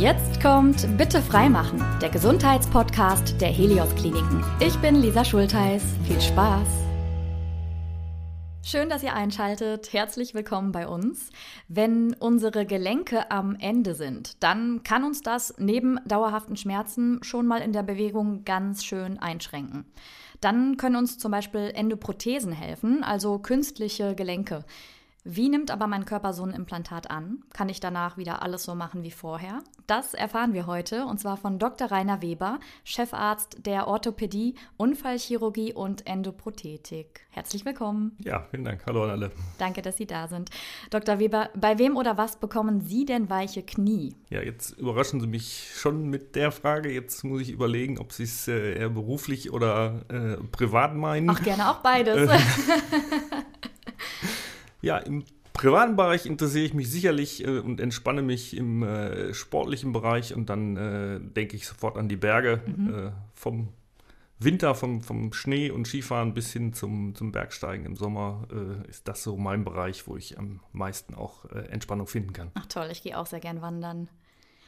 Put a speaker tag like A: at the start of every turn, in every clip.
A: Jetzt kommt Bitte freimachen, der Gesundheitspodcast der Helios Kliniken. Ich bin Lisa Schultheiß. Viel Spaß! Schön, dass ihr einschaltet. Herzlich willkommen bei uns. Wenn unsere Gelenke am Ende sind, dann kann uns das neben dauerhaften Schmerzen schon mal in der Bewegung ganz schön einschränken. Dann können uns zum Beispiel Endoprothesen helfen, also künstliche Gelenke. Wie nimmt aber mein Körper so ein Implantat an? Kann ich danach wieder alles so machen wie vorher? Das erfahren wir heute und zwar von Dr. Rainer Weber, Chefarzt der Orthopädie, Unfallchirurgie und Endoprothetik. Herzlich willkommen.
B: Ja, vielen Dank. Hallo an alle.
A: Danke, dass Sie da sind. Dr. Weber, bei wem oder was bekommen Sie denn weiche Knie?
B: Ja, jetzt überraschen Sie mich schon mit der Frage. Jetzt muss ich überlegen, ob Sie es äh, eher beruflich oder äh, privat meinen.
A: Ach, gerne auch beides.
B: Ja, im privaten Bereich interessiere ich mich sicherlich äh, und entspanne mich im äh, sportlichen Bereich und dann äh, denke ich sofort an die Berge. Mhm. Äh, vom Winter, vom, vom Schnee und Skifahren bis hin zum, zum Bergsteigen im Sommer äh, ist das so mein Bereich, wo ich am meisten auch äh, Entspannung finden kann.
A: Ach toll, ich gehe auch sehr gern wandern.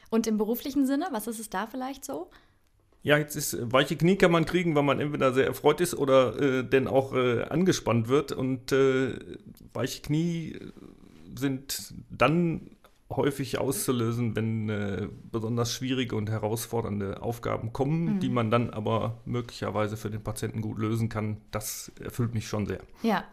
A: Und im beruflichen Sinne, was ist es da vielleicht so?
B: Ja, jetzt ist äh, weiche Knie kann man kriegen, weil man entweder sehr erfreut ist oder äh, denn auch äh, angespannt wird. Und äh, weiche Knie sind dann häufig auszulösen, wenn äh, besonders schwierige und herausfordernde Aufgaben kommen, mhm. die man dann aber möglicherweise für den Patienten gut lösen kann. Das erfüllt mich schon sehr.
A: Ja.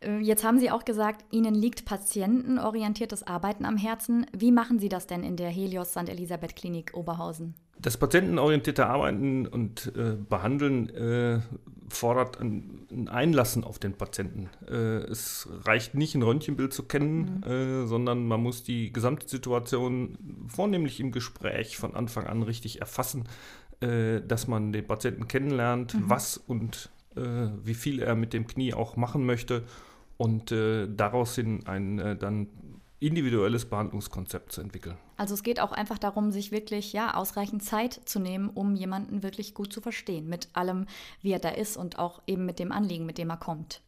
A: Äh, jetzt haben Sie auch gesagt, Ihnen liegt patientenorientiertes Arbeiten am Herzen. Wie machen Sie das denn in der Helios St. Elisabeth Klinik Oberhausen?
B: Das patientenorientierte Arbeiten und äh, Behandeln äh, fordert ein, ein, Einlassen auf den Patienten. Äh, es reicht nicht, ein Röntgenbild zu kennen, mhm. Äh, sondern man muss die gesamte Situation vornehmlich im Gespräch von Anfang an richtig erfassen, äh, dass man den Patienten kennenlernt, mhm. was und äh, wie viel er mit dem Knie auch machen möchte und daraus hin ein dann individuelles Behandlungskonzept zu entwickeln.
A: Also es geht auch einfach darum, sich wirklich ja ausreichend Zeit zu nehmen, um jemanden wirklich gut zu verstehen mit allem, wie er da ist und auch eben mit dem Anliegen, mit dem er kommt.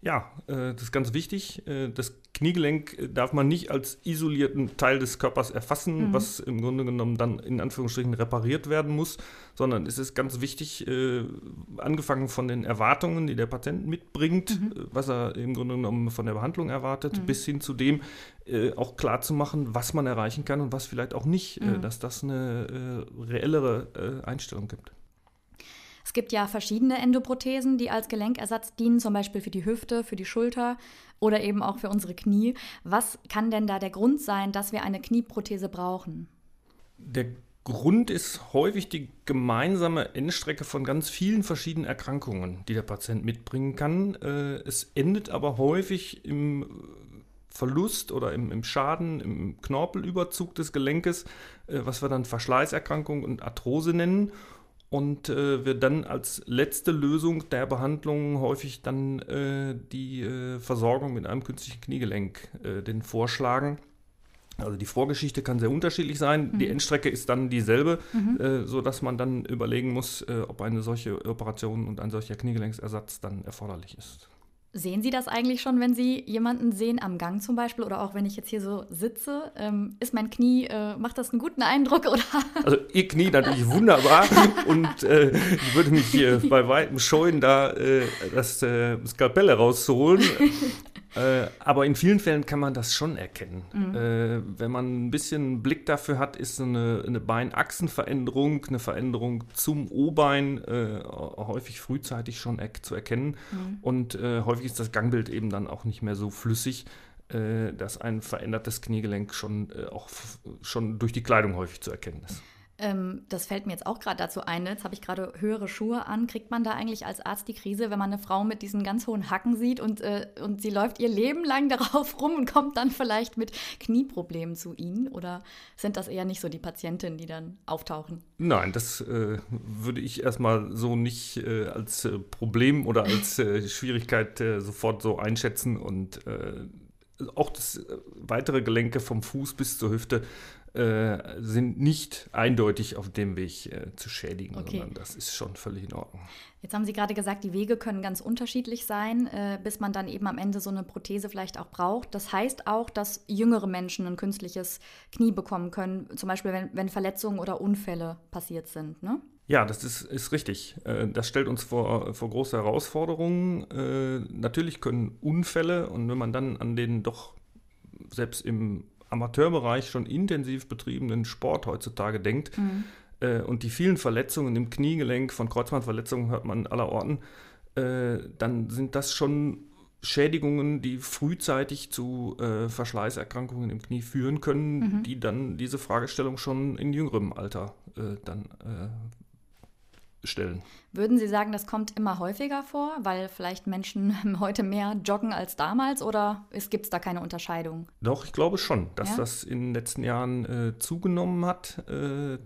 B: Ja, äh, das ist ganz wichtig. Äh, das Kniegelenk äh, darf man nicht als isolierten Teil des Körpers erfassen, mhm. was im Grunde genommen dann in Anführungsstrichen repariert werden muss, sondern es ist ganz wichtig, angefangen von den Erwartungen, die der Patient mitbringt, mhm. was er im Grunde genommen von der Behandlung erwartet, mhm. bis hin zu dem auch klar zu machen, was man erreichen kann und was vielleicht auch nicht, mhm. dass das eine reellere Einstellung gibt.
A: Es gibt ja verschiedene Endoprothesen, die als Gelenkersatz dienen, zum Beispiel für die Hüfte, für die Schulter oder eben auch für unsere Knie. Was kann denn da der Grund sein, dass wir eine Knieprothese brauchen?
B: Der Grund ist häufig die gemeinsame Endstrecke von ganz vielen verschiedenen Erkrankungen, die der Patient mitbringen kann. Äh, es endet aber häufig im Verlust oder im, im, Schaden, im Knorpelüberzug des Gelenkes, äh, was wir dann Verschleißerkrankung und Arthrose nennen und äh, wir dann als letzte Lösung der Behandlung häufig dann äh, die äh, Versorgung mit einem künstlichen Kniegelenk äh, den vorschlagen. Also die Vorgeschichte kann sehr unterschiedlich sein. Mhm. Die Endstrecke ist dann dieselbe, mhm. äh, sodass man dann überlegen muss, äh, ob eine solche Operation und ein solcher Kniegelenksersatz dann erforderlich ist.
A: Sehen Sie das eigentlich schon, wenn Sie jemanden sehen am Gang zum Beispiel oder auch wenn ich jetzt hier so sitze? Ähm, ist mein Knie, äh, macht das einen guten Eindruck oder?
B: Also Ihr Knie natürlich wunderbar und äh, ich würde mich hier bei weitem scheuen, da äh, das äh, Skalpell herauszuholen. Äh, aber in vielen Fällen kann man das schon erkennen. Mhm. Äh, wenn man ein bisschen Blick dafür hat, ist eine, eine Beinachsenveränderung, eine Veränderung zum O-Bein äh, häufig frühzeitig schon er zu erkennen. Mhm. Und äh, häufig ist das Gangbild eben dann auch nicht mehr so flüssig, äh, dass ein verändertes Kniegelenk schon auch schon durch die Kleidung häufig zu erkennen ist.
A: Ähm, das fällt mir jetzt auch gerade dazu ein. Jetzt habe ich gerade höhere Schuhe an. Kriegt man da eigentlich als Arzt die Krise, wenn man eine Frau mit diesen ganz hohen Hacken sieht und, äh, und sie läuft ihr Leben lang darauf rum und kommt dann vielleicht mit Knieproblemen zu Ihnen? Oder sind das eher nicht so die Patientinnen, die dann auftauchen?
B: Nein, das äh, würde ich erstmal so nicht äh, als äh, Problem oder als äh, Schwierigkeit äh, sofort so einschätzen und auch das äh, weitere Gelenke vom Fuß bis zur Hüfte äh, sind nicht eindeutig auf dem Weg äh, zu schädigen, okay. sondern das ist schon völlig in Ordnung.
A: Jetzt haben Sie gerade gesagt, die Wege können ganz unterschiedlich sein, äh, bis man dann eben am Ende so eine Prothese vielleicht auch braucht. Das heißt auch, dass jüngere Menschen ein künstliches Knie bekommen können, zum Beispiel wenn, wenn Verletzungen oder Unfälle passiert sind, ne?
B: Ja, das ist, ist richtig. Äh, das stellt uns vor, vor große Herausforderungen. Äh, natürlich können Unfälle und wenn man dann an den doch selbst im Amateurbereich schon intensiv betriebenen Sport heutzutage denkt mhm. äh, und die vielen Verletzungen im Kniegelenk, von Kreuzbandverletzungen hört man aller Orten, äh, dann sind das schon Schädigungen, die frühzeitig zu äh, Verschleißerkrankungen im Knie führen können, mhm. die dann diese Fragestellung schon in jüngerem Alter äh, dann äh, stellen.
A: Würden Sie sagen, das kommt immer häufiger vor, weil vielleicht Menschen heute mehr joggen als damals oder gibt es da keine Unterscheidung?
B: Doch, ich glaube schon, dass ja? das in den letzten Jahren äh, zugenommen hat. Äh,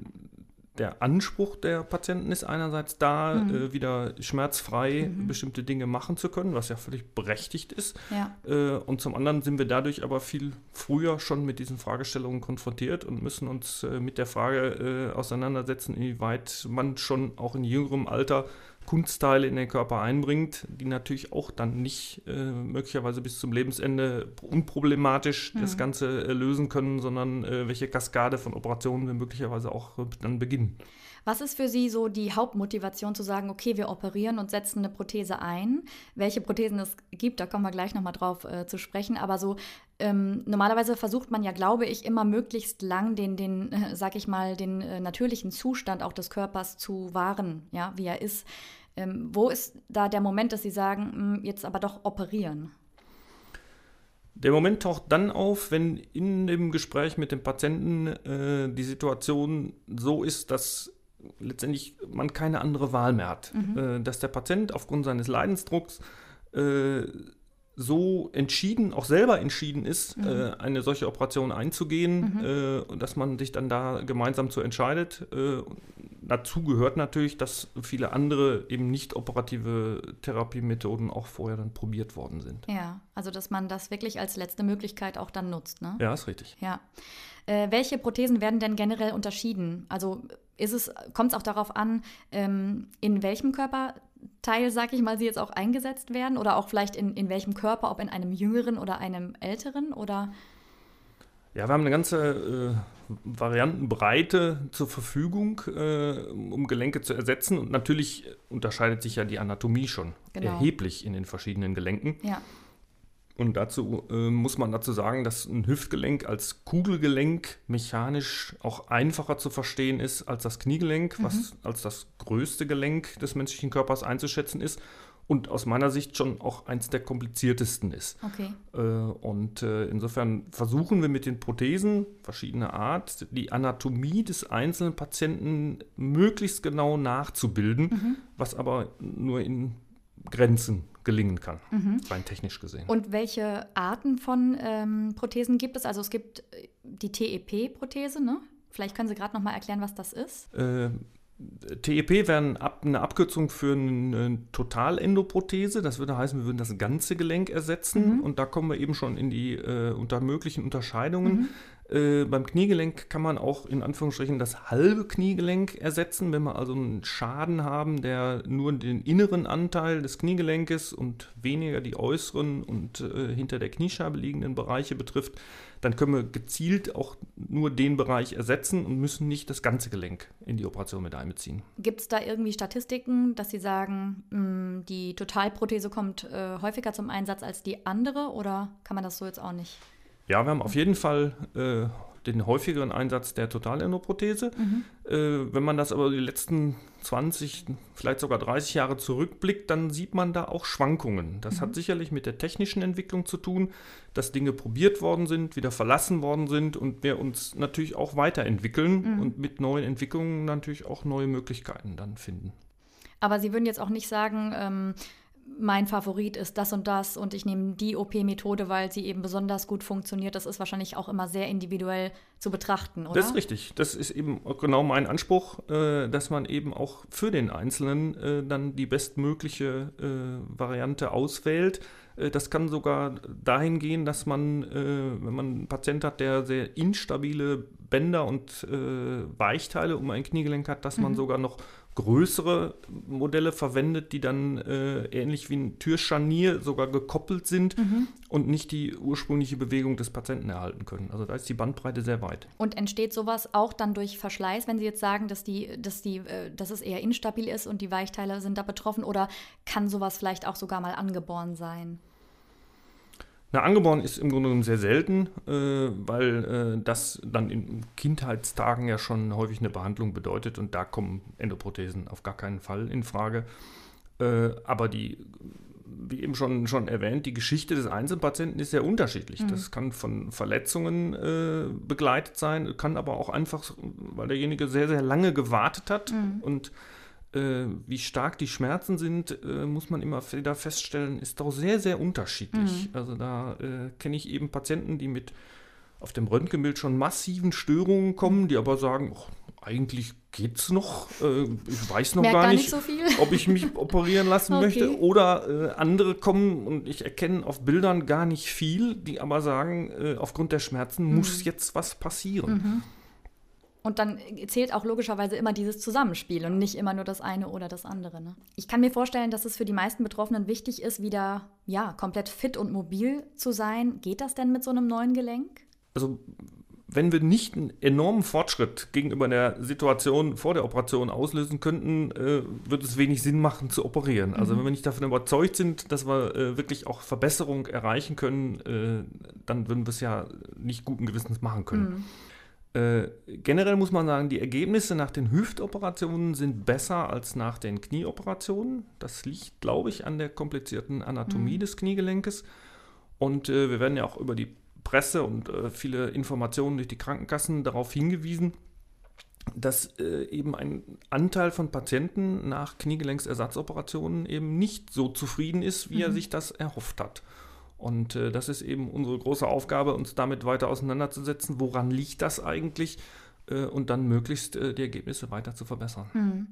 B: der Anspruch der Patienten ist einerseits da, mhm. äh, wieder schmerzfrei mhm. bestimmte Dinge machen zu können, was ja völlig berechtigt ist. Ja. Äh, und zum anderen sind wir dadurch aber viel früher schon mit diesen Fragestellungen konfrontiert und müssen uns äh, mit der Frage äh, auseinandersetzen, inwieweit man schon auch in jüngerem Alter Kunstteile in den Körper einbringt, die natürlich auch dann nicht äh, möglicherweise bis zum Lebensende unproblematisch mhm. das Ganze äh, lösen können, sondern äh, welche Kaskade von Operationen wir möglicherweise auch äh, dann beginnen.
A: Was ist für Sie so die Hauptmotivation zu sagen, okay, wir operieren und setzen eine Prothese ein? Welche Prothesen es gibt, da kommen wir gleich nochmal drauf äh, zu sprechen. Aber so ähm, normalerweise versucht man ja, glaube ich, immer möglichst lang den, den äh, sag ich mal, den äh, natürlichen Zustand auch des Körpers zu wahren, ja, wie er ist. Ähm, wo ist da der Moment, dass Sie sagen, mh, hm, jetzt aber doch operieren?
B: Der Moment taucht dann auf, wenn in dem Gespräch mit dem Patienten äh, die Situation so ist, dass letztendlich man keine andere Wahl mehr hat. Mhm. Äh, dass der Patient aufgrund seines Leidensdrucks äh, so entschieden, auch selber entschieden ist, mhm. äh, eine solche Operation einzugehen, mhm. äh, dass man sich dann da gemeinsam zu entscheidet. Äh, dazu gehört natürlich, dass viele andere eben nicht operative Therapiemethoden auch vorher dann probiert worden sind.
A: Ja, also dass man das wirklich als letzte Möglichkeit auch dann nutzt, ne?
B: Ja, ist richtig.
A: Ja. Äh, welche Prothesen werden denn generell unterschieden? Also ist es, kommt es auch darauf an, ähm, in welchem Körperteil, sag ich mal, sie jetzt auch eingesetzt werden oder auch vielleicht in, in welchem Körper, ob in einem jüngeren oder einem älteren oder?
B: Ja, wir haben eine ganze äh, Variantenbreite zur Verfügung, äh, um Gelenke zu ersetzen. Und natürlich unterscheidet sich ja die Anatomie schon genau. erheblich in den verschiedenen Gelenken. Ja. Und dazu äh, muss man dazu sagen, dass ein Hüftgelenk als Kugelgelenk mechanisch auch einfacher zu verstehen ist als das Kniegelenk, mhm. was als das größte Gelenk des menschlichen Körpers einzuschätzen ist und aus meiner Sicht schon auch eins der kompliziertesten ist. Okay. Äh, und äh, insofern versuchen wir mit den Prothesen verschiedener Art die Anatomie des einzelnen Patienten möglichst genau nachzubilden, mhm. was aber nur in Grenzen gelingen kann, mhm. rein technisch gesehen.
A: Und welche Arten von ähm, Prothesen gibt es? Also es gibt äh, die TEP-Prothese, ne? Vielleicht können Sie gerade noch mal erklären, was das ist.
B: Äh, TEP wäre eine Abkürzung für eine Totalendoprothese. Das würde heißen, wir würden das ganze Gelenk ersetzen. Mhm. Und da kommen wir eben schon in die äh, unter möglichen Unterscheidungen. Mhm. Äh, beim Kniegelenk kann man auch in Anführungsstrichen das halbe Kniegelenk ersetzen, wenn wir also einen Schaden haben, der nur den inneren Anteil des Kniegelenkes und weniger die äußeren und äh, hinter der Kniescheibe liegenden Bereiche betrifft, dann können wir gezielt auch nur den Bereich ersetzen und müssen nicht das ganze Gelenk in die Operation mit einbeziehen.
A: Gibt es da irgendwie Statistiken, dass Sie sagen, mh, hm, die Totalprothese kommt äh, häufiger zum Einsatz als die andere oder kann man das so jetzt auch nicht?
B: Ja, wir haben auf jeden Fall äh, den häufigeren Einsatz der Totalendoprothese. Mhm. Äh, wenn man das aber die letzten 20, vielleicht sogar 30 Jahre zurückblickt, dann sieht man da auch Schwankungen. Das mhm. hat sicherlich mit der technischen Entwicklung zu tun, dass Dinge probiert worden sind, wieder verlassen worden sind und wir uns natürlich auch weiterentwickeln mhm. und mit neuen Entwicklungen natürlich auch neue Möglichkeiten dann finden.
A: Aber Sie würden jetzt auch nicht sagen, ähm, mein Favorit ist das und das und ich nehme die OP-Methode, weil sie eben besonders gut funktioniert. Das ist wahrscheinlich auch immer sehr individuell zu betrachten, oder?
B: Das ist richtig. Das ist eben genau mein Anspruch, äh, dass man eben auch für den Einzelnen äh, dann die bestmögliche äh, Variante auswählt. Äh, das kann sogar dahin gehen, dass man, wenn man einen Patient hat, der sehr instabile Bänder und Weichteile um ein Kniegelenk hat, dass mhm. man sogar noch größere Modelle verwendet, die dann äh, ähnlich wie ein Türscharnier sogar gekoppelt sind mhm. und nicht die ursprüngliche Bewegung des Patienten erhalten können. Also da ist die Bandbreite sehr weit.
A: Und entsteht sowas auch dann durch Verschleiß, wenn Sie jetzt sagen, dass, die, dass, die, äh, dass es eher instabil ist und die Weichteile sind da betroffen oder kann sowas vielleicht auch sogar mal angeboren sein?
B: Na, angeboren ist im Grunde genommen sehr selten, äh, weil äh, das dann in Kindheitstagen ja schon häufig eine Behandlung bedeutet und da kommen Endoprothesen auf gar keinen Fall in Frage. Äh, aber die, wie eben schon, schon erwähnt, die Geschichte des Einzelpatienten ist sehr unterschiedlich. Mhm. Das kann von Verletzungen äh, begleitet sein, kann aber auch einfach, weil derjenige sehr, sehr lange gewartet hat mhm. und wie stark die Schmerzen sind, äh, muss man immer wieder feststellen, ist doch sehr, sehr unterschiedlich. Mhm. Also da äh, kenne ich eben Patienten, die mit auf dem Röntgenbild schon massiven Störungen kommen, die aber sagen, oh, eigentlich es noch. Äh, ich weiß noch gar, gar, nicht, nicht so ob ich mich operieren lassen okay. möchte. Oder äh, andere kommen und ich erkenne auf Bildern gar nicht viel, die aber sagen, äh, aufgrund der Schmerzen mhm. muss jetzt was passieren. Mhm.
A: Und dann zählt auch logischerweise immer dieses Zusammenspiel und nicht immer nur das eine oder das andere. Ne? Ich kann mir vorstellen, dass es für die meisten Betroffenen wichtig ist, wieder ja, komplett fit und mobil zu sein. Geht das denn mit so einem neuen Gelenk?
B: Also wenn wir nicht einen enormen Fortschritt gegenüber der Situation vor der Operation auslösen könnten, äh, würde es wenig Sinn machen zu operieren. Also mhm. wenn wir nicht davon überzeugt sind, dass wir äh, wirklich auch Verbesserung erreichen können, äh, dann würden wir es ja nicht guten Gewissens machen können. Mhm. Äh, generell muss man sagen, die Ergebnisse nach den Hüftoperationen sind besser als nach den Knieoperationen. Das liegt, glaube ich, an der komplizierten Anatomie mhm. des Kniegelenkes. Und äh, wir werden ja auch über die Presse und äh, viele Informationen durch die Krankenkassen darauf hingewiesen, dass äh, eben ein Anteil von Patienten nach Kniegelenksersatzoperationen eben nicht so zufrieden ist, wie mhm. er sich das erhofft hat. Und äh, das ist eben unsere große Aufgabe, uns damit weiter auseinanderzusetzen. Woran liegt das eigentlich? Äh, und dann möglichst äh, die Ergebnisse weiter zu verbessern. Hm.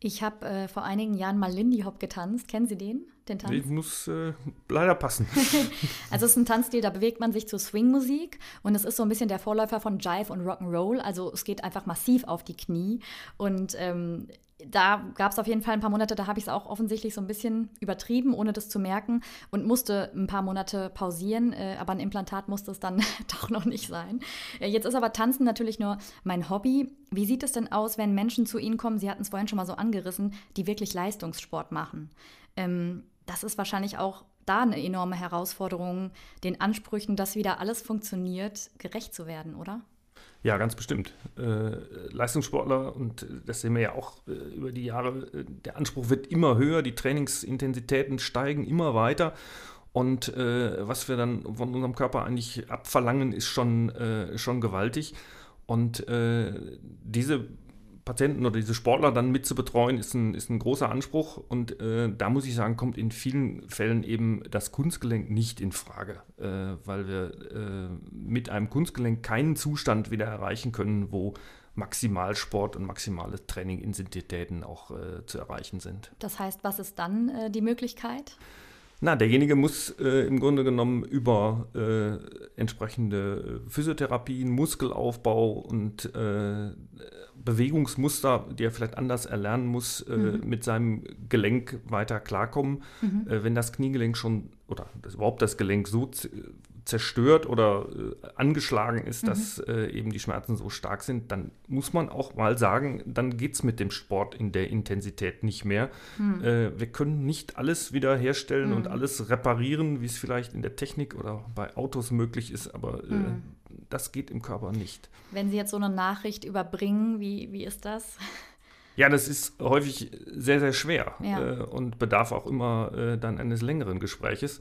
A: Ich habe äh, vor einigen Jahren mal Lindy Hop getanzt. Kennen Sie den? Den
B: Tanz? Ich muss äh, leider passen.
A: also es ist ein Tanzstil, da bewegt man sich zur Swing-Musik und es ist so ein bisschen der Vorläufer von Jive und Rock'n'Roll. Also es geht einfach massiv auf die Knie und ähm, da gab es auf jeden Fall ein paar Monate, da habe ich es auch offensichtlich so ein bisschen übertrieben, ohne das zu merken und musste ein paar Monate pausieren, äh, aber ein Implantat musste es dann doch noch nicht sein. Äh, jetzt ist aber Tanzen natürlich nur mein Hobby. Wie sieht es denn aus, wenn Menschen zu Ihnen kommen, Sie hatten es vorhin schon mal so angerissen, die wirklich Leistungssport machen? Ähm, das ist wahrscheinlich auch da eine enorme Herausforderung, den Ansprüchen, dass wieder alles funktioniert, gerecht zu werden, oder?
B: Ja, ganz bestimmt. Äh, Leistungssportler, und das sehen wir ja auch äh, über die Jahre, äh, der Anspruch wird immer höher, die Trainingsintensitäten steigen immer weiter. Und was wir dann von unserem Körper eigentlich abverlangen, ist schon, schon gewaltig. Und diese Patienten oder diese Sportler dann mit zu betreuen, ist ein, ist ein großer Anspruch. Und äh, da muss ich sagen, kommt in vielen Fällen eben das Kunstgelenk nicht in Frage, äh, weil wir äh, mit einem Kunstgelenk keinen Zustand wieder erreichen können, wo Maximalsport und maximale Trainingintensitäten auch äh, zu erreichen sind.
A: Das heißt, was ist dann äh, die Möglichkeit?
B: Na, derjenige muss äh, im Grunde genommen über äh, entsprechende Physiotherapien, Muskelaufbau und äh, Bewegungsmuster, die er vielleicht anders erlernen muss, äh, mhm. mit seinem Gelenk weiter klarkommen. Mhm. Äh, wenn das Kniegelenk schon oder das, überhaupt das Gelenk so zerstört oder äh, angeschlagen ist, mhm. dass äh, eben die Schmerzen so stark sind, dann muss man auch mal sagen, dann geht es mit dem Sport in der Intensität nicht mehr. Mhm. Äh, wir können nicht alles wieder herstellen mhm. und alles reparieren, wie es vielleicht in der Technik oder bei Autos möglich ist, aber äh, mhm. das geht im Körper nicht.
A: Wenn Sie jetzt so eine Nachricht überbringen, wie, wie ist das?
B: Ja, das ist häufig sehr, sehr schwer ja. Äh, und bedarf auch immer äh, dann eines längeren Gespräches.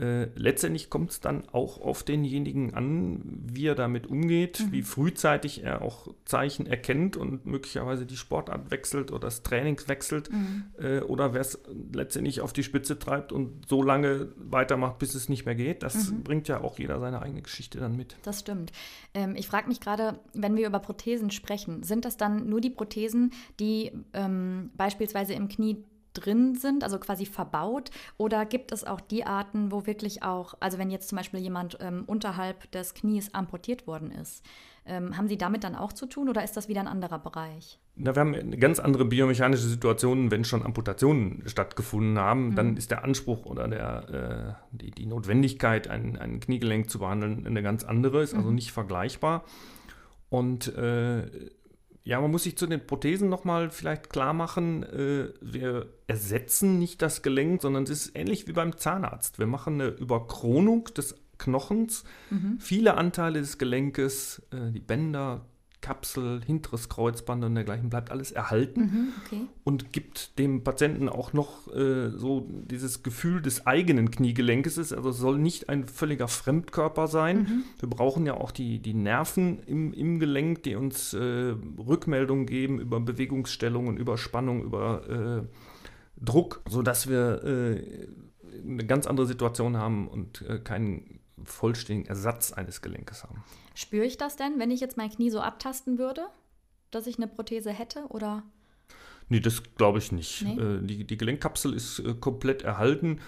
B: Äh, letztendlich kommt es dann auch auf denjenigen an, wie er damit umgeht, mhm. wie frühzeitig er auch Zeichen erkennt und möglicherweise die Sportart wechselt oder das Training wechselt mhm. äh, oder wer es letztendlich auf die Spitze treibt und so lange weitermacht, bis es nicht mehr geht. Das mhm. bringt ja auch jeder seine eigene Geschichte dann mit.
A: Das stimmt. Ähm, ich frage mich gerade, wenn wir über Prothesen sprechen, sind das dann nur die Prothesen, die ähm, beispielsweise im Knie drin sind, also quasi verbaut? Oder gibt es auch die Arten, wo wirklich auch, also wenn jetzt zum Beispiel jemand ähm, unterhalb des Knies amputiert worden ist, ähm, haben Sie damit dann auch zu tun oder ist das wieder ein anderer Bereich?
B: Na, wir haben eine ganz andere biomechanische Situation, wenn schon Amputationen stattgefunden haben. Mhm. Dann ist der Anspruch oder der, äh, die, die, Notwendigkeit, ein, ein, Kniegelenk zu behandeln, eine ganz andere, ist also mhm. nicht vergleichbar. Und äh, ja, man muss sich zu den Prothesen nochmal vielleicht klar machen, äh, wir ersetzen nicht das Gelenk, sondern es ist ähnlich wie beim Zahnarzt. Wir machen eine Überkronung des Knochens. Mhm. Viele Anteile des Gelenkes, äh, die Bänder, Kapsel, hinteres Kreuzband und dergleichen bleibt alles erhalten mhm, okay. und gibt dem Patienten auch noch äh, so dieses Gefühl des eigenen Kniegelenkes. Also es soll nicht ein völliger Fremdkörper sein. Mhm. Wir brauchen ja auch die, die Nerven im, im Gelenk, die uns äh, Rückmeldungen geben über Bewegungsstellungen, über Spannung, über äh, Druck, sodass wir äh, eine ganz andere Situation haben und äh, keinen vollständigen Ersatz eines Gelenkes haben.
A: Spüre ich das denn, wenn ich jetzt mein Knie so abtasten würde, dass ich eine Prothese hätte oder?
B: Nee, das glaube ich nicht. Nee? Äh, die, die Gelenkkapsel ist äh, komplett erhalten.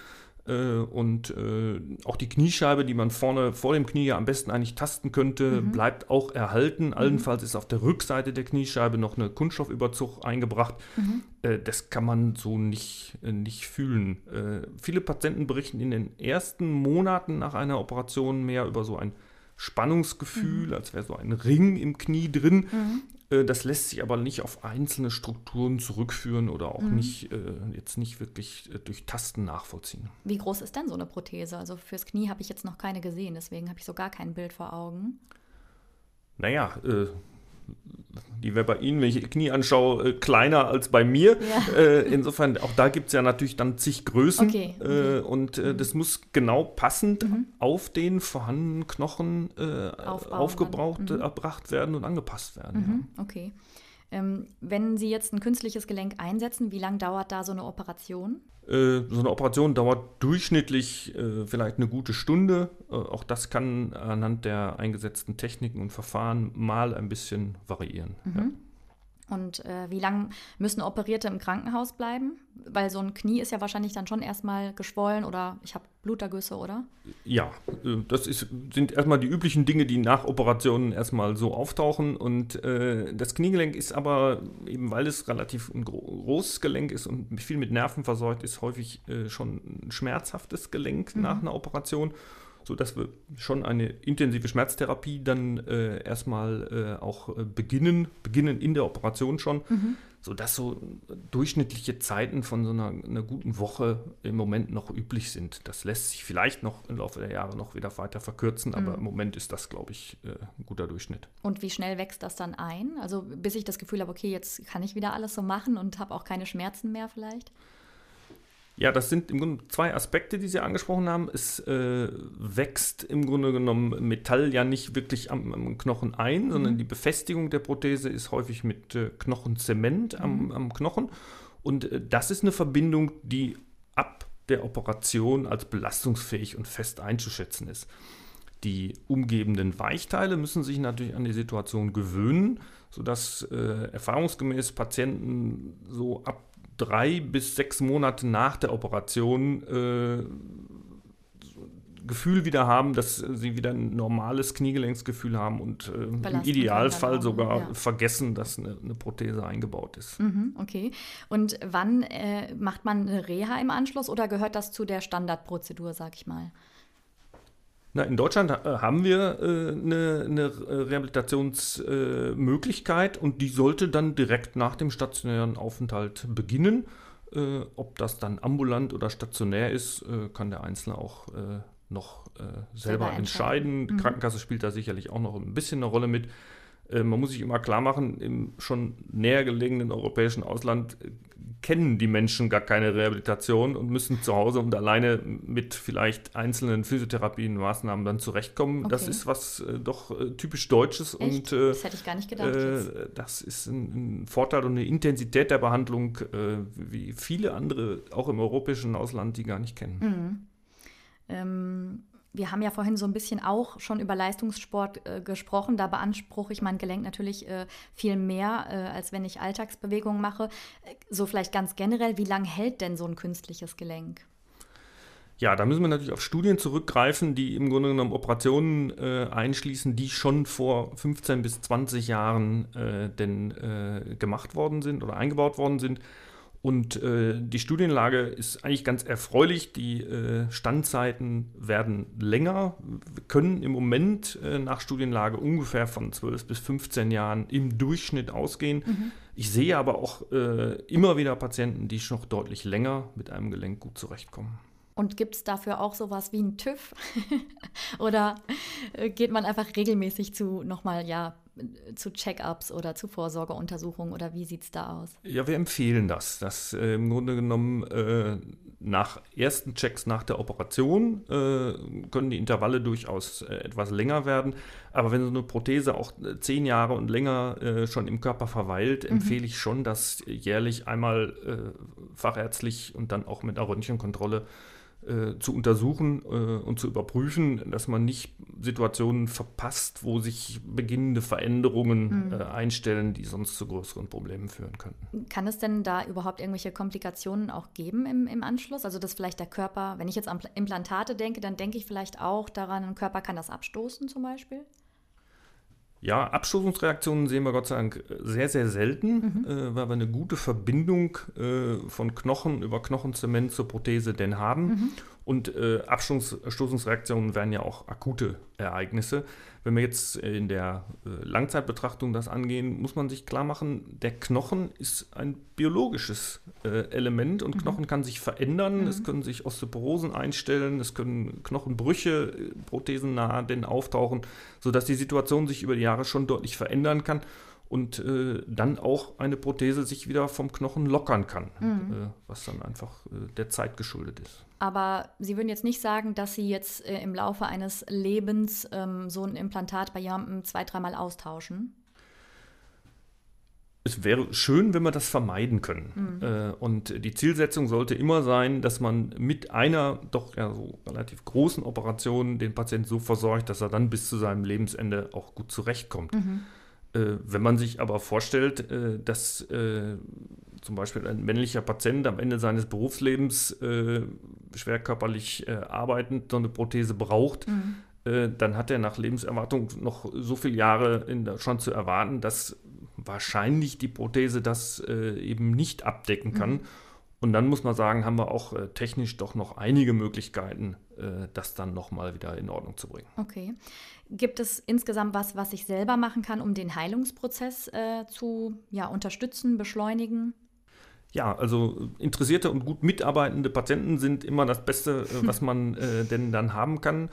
B: Äh, und äh, auch die Kniescheibe, die man vorne vor dem Knie ja am besten eigentlich tasten könnte, mhm. bleibt auch erhalten. Mhm. Allenfalls ist auf der Rückseite der Kniescheibe noch eine Kunststoffüberzug eingebracht. Mhm. Äh, das kann man so nicht, nicht fühlen. Viele Patienten berichten in den ersten Monaten nach einer Operation mehr über so ein Spannungsgefühl, mhm. als wäre so ein Ring im Knie drin. Mhm. Äh, das lässt sich aber nicht auf einzelne Strukturen zurückführen oder auch mhm. nicht, äh, jetzt nicht wirklich äh, durch Tasten nachvollziehen.
A: Wie groß ist denn so eine Prothese? Also fürs Knie habe ich jetzt noch keine gesehen, deswegen habe ich so gar kein Bild vor Augen.
B: Naja, äh, die wäre bei Ihnen, wenn ich Knie anschaue, äh, kleiner als bei mir. Ja. Äh, insofern, auch da gibt es ja natürlich dann zig Größen. Okay. Äh, und äh, das muss genau passend mhm. auf den vorhandenen Knochen äh, aufgebraucht, mhm. erbracht werden und angepasst werden.
A: Mhm. Ja. Okay. Ähm, wenn Sie jetzt ein künstliches Gelenk einsetzen, wie lange dauert da so eine Operation?
B: Äh, so eine Operation dauert durchschnittlich äh, vielleicht eine gute Stunde. Äh, auch das kann anhand der eingesetzten Techniken und Verfahren mal ein bisschen variieren. Mhm. Ja.
A: Und äh, wie lange müssen Operierte im Krankenhaus bleiben? Weil so ein Knie ist ja wahrscheinlich dann schon erstmal geschwollen oder ich habe Blutergüsse, oder?
B: Ja, äh, das ist, sind erstmal die üblichen Dinge, die nach Operationen erstmal so auftauchen. Und äh, das Kniegelenk ist aber, eben weil es relativ ein großes Gelenk ist und viel mit Nerven versorgt ist, häufig äh, schon ein schmerzhaftes Gelenk mhm. nach einer Operation sodass wir schon eine intensive Schmerztherapie dann äh, erstmal äh, auch äh, beginnen, beginnen in der Operation schon, mhm. sodass so durchschnittliche Zeiten von so einer, einer, guten Woche im Moment noch üblich sind. Das lässt sich vielleicht noch im Laufe der Jahre noch wieder weiter verkürzen, aber mhm. im Moment ist das, glaube ich, äh, ein guter Durchschnitt.
A: Und wie schnell wächst das dann ein? Also bis ich das Gefühl habe, okay, jetzt kann ich wieder alles so machen und habe auch keine Schmerzen mehr vielleicht?
B: Ja, das sind im Grunde zwei Aspekte, die Sie angesprochen haben. Es äh, wächst im Grunde genommen Metall ja nicht wirklich am, am Knochen ein, mhm. sondern die Befestigung der Prothese ist häufig mit äh, Knochenzement mhm. am, am, Knochen. Und äh, das ist eine Verbindung, die ab der Operation als belastungsfähig und fest einzuschätzen ist. Die umgebenden Weichteile müssen sich natürlich an die Situation gewöhnen, sodass äh, erfahrungsgemäß Patienten so ab drei bis sechs Monate nach der Operation äh, Gefühl wieder haben, dass sie wieder ein normales Kniegelenksgefühl haben und äh, im Idealfall sogar ja. vergessen, dass eine, eine, Prothese eingebaut ist.
A: Mhm, okay. Und wann äh, macht man eine Reha im Anschluss oder gehört das zu der Standardprozedur, sag ich mal?
B: Na, in Deutschland äh, haben wir äh, eine, eine Rehabilitationsmöglichkeit äh, und die sollte dann direkt nach dem stationären Aufenthalt beginnen. Äh, ob das dann ambulant oder stationär ist, äh, kann der Einzelne auch äh, noch selber, selber, entscheiden. Die mhm. Krankenkasse spielt da sicherlich auch noch ein bisschen eine Rolle mit. man muss sich immer klar machen, im schon näher gelegenen europäischen Ausland kennen die Menschen gar keine Rehabilitation und müssen zu Hause und alleine mit vielleicht einzelnen Physiotherapien, Maßnahmen dann zurechtkommen. Okay. Das ist was äh, doch äh, typisch Deutsches
A: Echt? und äh, das hätte ich gar nicht gedacht.
B: Äh, das ist ein, ein, Vorteil und eine Intensität der Behandlung, äh, wie viele andere auch im europäischen Ausland, die gar nicht kennen.
A: Mhm. Ähm wir haben ja vorhin so ein bisschen auch schon über Leistungssport äh, gesprochen. Da beanspruche ich mein Gelenk natürlich äh, viel mehr, äh, als wenn ich Alltagsbewegungen mache. So vielleicht ganz generell, wie lange hält denn so ein künstliches Gelenk?
B: Ja, da müssen wir natürlich auf Studien zurückgreifen, die im Grunde genommen Operationen äh, einschließen, die schon vor 15 bis 20 Jahren äh, denn äh, gemacht worden sind oder eingebaut worden sind. Und äh, die Studienlage ist eigentlich ganz erfreulich. Die äh, Standzeiten werden länger. Wir können im Moment äh, nach Studienlage ungefähr von 12 bis 15 Jahren im Durchschnitt ausgehen. Mhm. Ich sehe aber auch immer wieder Patienten, die schon noch deutlich länger mit einem Gelenk gut zurechtkommen.
A: Und gibt es dafür auch sowas wie einen TÜV? oder äh, geht man einfach regelmäßig zu nochmal, ja, zu Check-ups oder zu Vorsorgeuntersuchungen oder wie sieht es da aus?
B: Ja, wir empfehlen das, dass äh, im Grunde genommen äh, nach ersten Checks nach der Operation äh, können die Intervalle durchaus äh, etwas länger werden. Aber wenn so eine Prothese auch äh, zehn Jahre und länger schon im Körper verweilt, mhm. empfehle ich schon, dass jährlich einmal fachärztlich und dann auch mit einer Röntgenkontrolle äh, zu untersuchen äh, und zu überprüfen, dass man nicht Situationen verpasst, wo sich beginnende Veränderungen mhm. äh, einstellen, die sonst zu größeren Problemen führen könnten.
A: Kann es denn da überhaupt irgendwelche Komplikationen auch geben im, im Anschluss? Also dass vielleicht der Körper, wenn ich jetzt an Implantate denke, dann denke ich vielleicht auch daran, ein Körper kann das abstoßen zum Beispiel?
B: Ja, Abstoßungsreaktionen sehen wir Gott sei Dank sehr, sehr selten, mhm. äh, weil wir eine gute Verbindung äh, von Knochen über Knochenzement zur Prothese denn haben. Mhm. Und äh, Abstoßungsreaktionen wären ja auch akute Ereignisse. Wenn wir jetzt in der äh, Langzeitbetrachtung das angehen, muss man sich klar machen, der Knochen ist ein biologisches äh, Element und mhm. Knochen kann sich verändern. Mhm. Es können sich Osteoporosen einstellen, es können Knochenbrüche, äh, prothesennah denn auftauchen, sodass die Situation sich über die Jahre schon deutlich verändern kann und äh, dann auch eine Prothese sich wieder vom Knochen lockern kann, mhm. äh, was dann einfach äh, der Zeit geschuldet ist.
A: Aber Sie würden jetzt nicht sagen, dass Sie jetzt äh, im Laufe eines Lebens ähm, so ein Implantat bei jemandem zwei, dreimal austauschen?
B: es wäre schön, wenn wir das vermeiden können. Mhm. Äh, und die Zielsetzung sollte immer sein, dass man mit einer doch ja so relativ großen Operation den Patienten so versorgt, dass er dann bis zu seinem Lebensende auch gut zurechtkommt. Mhm. Äh, wenn man sich aber vorstellt, äh, dass äh, zum Beispiel ein männlicher Patient am Ende seines Berufslebens schwer körperlich arbeitend so eine Prothese braucht, mhm. dann hat er nach Lebenserwartung noch so viele Jahre der, schon zu erwarten, dass wahrscheinlich die Prothese das eben nicht abdecken kann. Mhm. Und dann muss man sagen, haben wir auch äh, technisch doch noch einige Möglichkeiten, äh, das dann nochmal wieder in Ordnung zu bringen.
A: Okay. Gibt es insgesamt was, was ich selber machen kann, um den Heilungsprozess äh, zu ja, unterstützen, beschleunigen?
B: Ja, also interessierte und gut mitarbeitende Patienten sind immer das Beste, äh, was man äh, denn dann haben kann.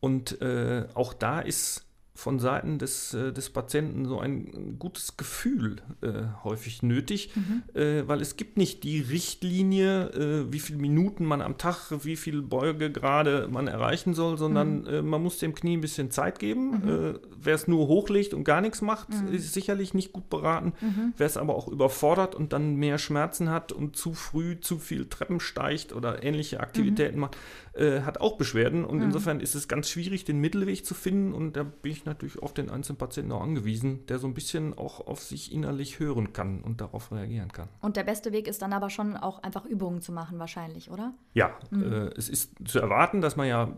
B: Und äh, auch da ist von Seiten des, äh, des Patienten so ein gutes Gefühl äh, häufig nötig, mhm. äh, weil es gibt nicht die Richtlinie, äh, wie viele Minuten man am Tag, wie viel Beugegrade man erreichen soll, sondern mhm. Äh, man muss dem Knie ein bisschen Zeit geben. Mhm. Äh, wer es nur hochlegt und gar nichts macht, mhm. ist sicherlich nicht gut beraten. Mhm. Wer es aber auch überfordert und dann mehr Schmerzen hat und zu früh zu viel Treppen steigt oder ähnliche Aktivitäten mhm. Macht, hat auch Beschwerden. Und insofern ist es ganz schwierig, den Mittelweg zu finden. Und da bin ich natürlich auf den einzelnen Patienten auch angewiesen, der so ein bisschen auch auf sich innerlich hören kann und darauf reagieren kann.
A: Und der beste Weg ist dann aber schon auch einfach Übungen zu machen, wahrscheinlich, oder?
B: Ja, mhm. äh, es ist zu erwarten, dass man ja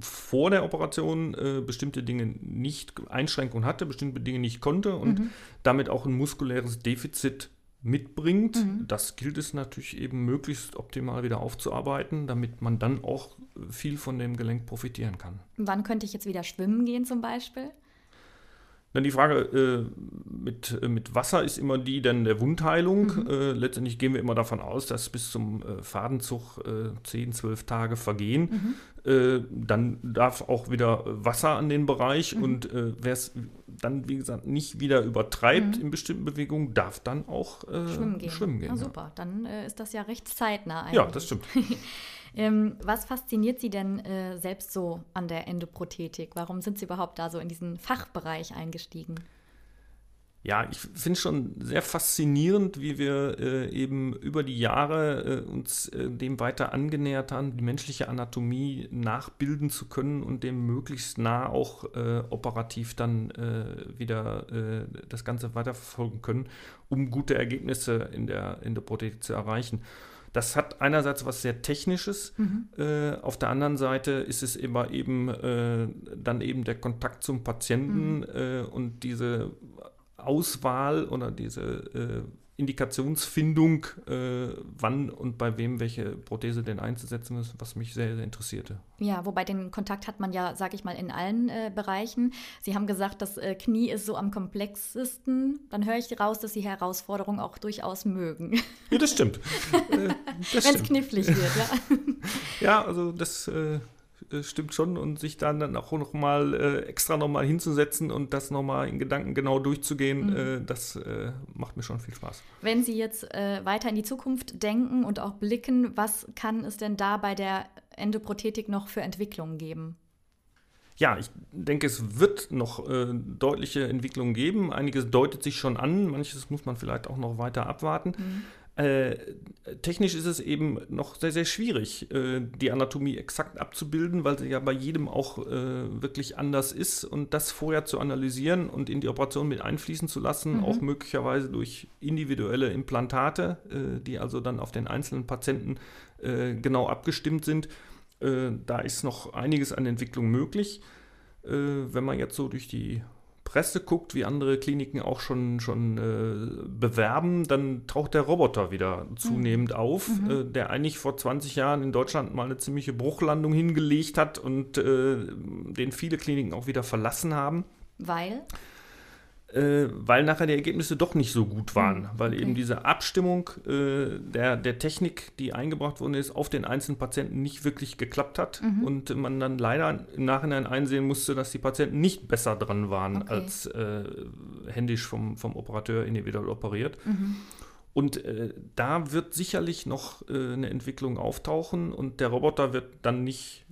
B: vor der Operation äh, bestimmte Dinge nicht, Einschränkungen hatte, bestimmte Dinge nicht konnte und mhm. damit auch ein muskuläres Defizit mitbringt. Mhm. Das gilt es natürlich eben möglichst optimal wieder aufzuarbeiten, damit man dann auch viel von dem Gelenk profitieren kann.
A: Wann könnte ich jetzt wieder schwimmen gehen zum Beispiel?
B: Dann die Frage äh, mit, äh, mit Wasser ist immer die dann der Wundheilung. Mhm. Äh, letztendlich gehen wir immer davon aus, dass bis zum äh, Fadenzug äh, 10, 12 Tage vergehen. Mhm. Äh, dann darf auch wieder Wasser an den Bereich mhm. und äh, wer es dann, wie gesagt, nicht wieder übertreibt mhm. in bestimmten Bewegungen, darf dann auch schwimmen gehen. Schwimmen gehen
A: ah, super, dann ist das ja recht zeitnah
B: eigentlich. Ja, das stimmt.
A: Ähm, was fasziniert Sie denn äh, selbst so an der Endoprothetik? Warum sind Sie überhaupt da so in diesen Fachbereich eingestiegen?
B: Ja, ich finde schon sehr faszinierend, wie wir äh, eben über die Jahre äh, uns äh, dem weiter angenähert haben, die menschliche Anatomie nachbilden zu können und dem möglichst nah auch äh, operativ dann äh, wieder äh, das Ganze weiterverfolgen können, um gute Ergebnisse in der, in der Prothetik zu erreichen. Das hat einerseits was sehr Technisches, mhm. äh, auf der anderen Seite ist es immer eben äh, dann eben der Kontakt zum Patienten mhm. äh, und diese Auswahl oder diese äh, Indikationsfindung, äh, wann und bei wem welche Prothese denn einzusetzen ist, was mich sehr, sehr interessierte.
A: Ja, wobei den Kontakt hat man ja, sage ich mal, in allen äh, Bereichen. Sie haben gesagt, das äh, Knie ist so am komplexesten. Dann höre ich raus, dass Sie Herausforderungen auch durchaus mögen.
B: Ja, das stimmt.
A: Äh, Wenn es knifflig wird, ja.
B: ja, also das äh, stimmt schon und sich dann, dann auch nochmal äh, extra nochmal hinzusetzen und das nochmal in Gedanken genau durchzugehen, mhm. äh, das äh, macht mir schon viel Spaß.
A: Wenn Sie jetzt äh, weiter in die Zukunft denken und auch blicken, was kann es denn da bei der Endoprothetik noch für Entwicklungen geben?
B: Ja, ich denke, es wird noch äh, deutliche Entwicklungen geben. Einiges deutet sich schon an, manches muss man vielleicht auch noch weiter abwarten. Mhm. Äh, technisch ist es eben noch sehr, sehr schwierig, äh, die Anatomie exakt abzubilden, weil sie ja bei jedem auch äh, wirklich anders ist und das vorher zu analysieren und in die Operation mit einfließen zu lassen, mhm. auch möglicherweise durch individuelle Implantate, äh, die also dann auf den einzelnen Patienten äh, genau abgestimmt sind. Da ist noch einiges an Entwicklung möglich. wenn man jetzt so durch die Presse guckt, wie andere Kliniken auch schon, schon äh, bewerben, dann taucht der Roboter wieder zunehmend mhm. auf, mhm. Äh, der eigentlich vor 20 Jahren in Deutschland mal eine ziemliche Bruchlandung hingelegt hat und äh, den viele Kliniken auch wieder verlassen haben.
A: Weil?
B: Äh, weil nachher die Ergebnisse doch nicht so gut waren, hm, weil okay. eben diese Abstimmung äh, der, der Technik, die eingebracht worden ist, auf den einzelnen Patienten nicht wirklich geklappt hat mhm. und man dann leider im Nachhinein einsehen musste, dass die Patienten nicht besser dran waren okay. als äh, händisch vom, vom Operateur individuell operiert. Mhm. Und äh, da wird sicherlich noch äh, eine Entwicklung auftauchen und der Roboter wird dann nicht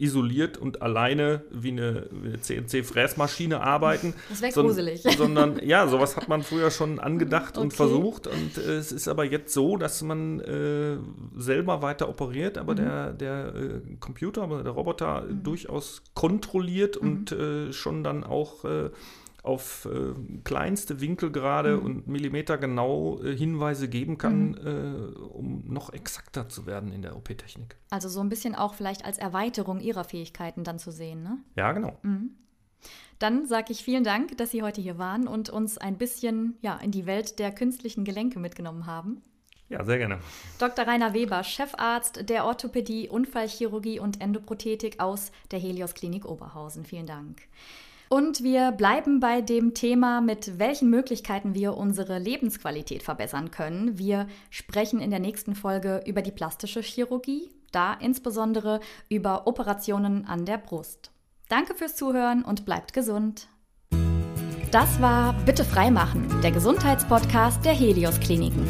B: isoliert und alleine wie eine, eine CNC-Fräsmaschine arbeiten.
A: Das wäre gruselig.
B: Sondern, ja, sowas hat man früher schon angedacht okay. und versucht. Und äh, es ist aber jetzt so, dass man äh, selber weiter operiert, aber mhm. der, der äh, Computer, der Roboter mhm. durchaus kontrolliert mhm. und äh, schon dann auch äh, auf äh, kleinste Winkelgrade mhm. und Millimeter genau äh, Hinweise geben kann, mhm. äh, um noch exakter zu werden in der OP-Technik.
A: Also so ein bisschen auch vielleicht als Erweiterung Ihrer Fähigkeiten dann zu sehen, ne?
B: Ja, genau. Mhm.
A: Dann sage ich vielen Dank, dass Sie heute hier waren und uns ein bisschen ja, in die Welt der künstlichen Gelenke mitgenommen haben.
B: Ja, sehr gerne.
A: Dr. Rainer Weber, Chefarzt der Orthopädie, Unfallchirurgie und Endoprothetik aus der Helios Klinik Oberhausen. Vielen Dank. Und wir bleiben bei dem Thema, mit welchen Möglichkeiten wir unsere Lebensqualität verbessern können. Wir sprechen in der nächsten Folge über die plastische Chirurgie, da insbesondere über Operationen an der Brust. Danke fürs Zuhören und bleibt gesund. Das war Bitte freimachen, der Gesundheitspodcast der Helios Kliniken.